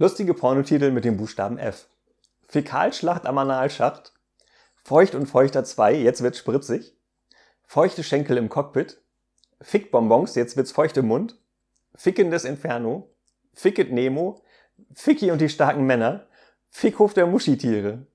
Lustige Pornotitel mit dem Buchstaben F. Fäkalschlacht am Analschacht. Feucht und feuchter 2, jetzt wird's spritzig. Feuchte Schenkel im Cockpit. Fickbonbons, jetzt wird's feucht im Mund. Fickendes Inferno. Ficket Nemo. Ficky und die starken Männer. Fickhof der Muschitiere.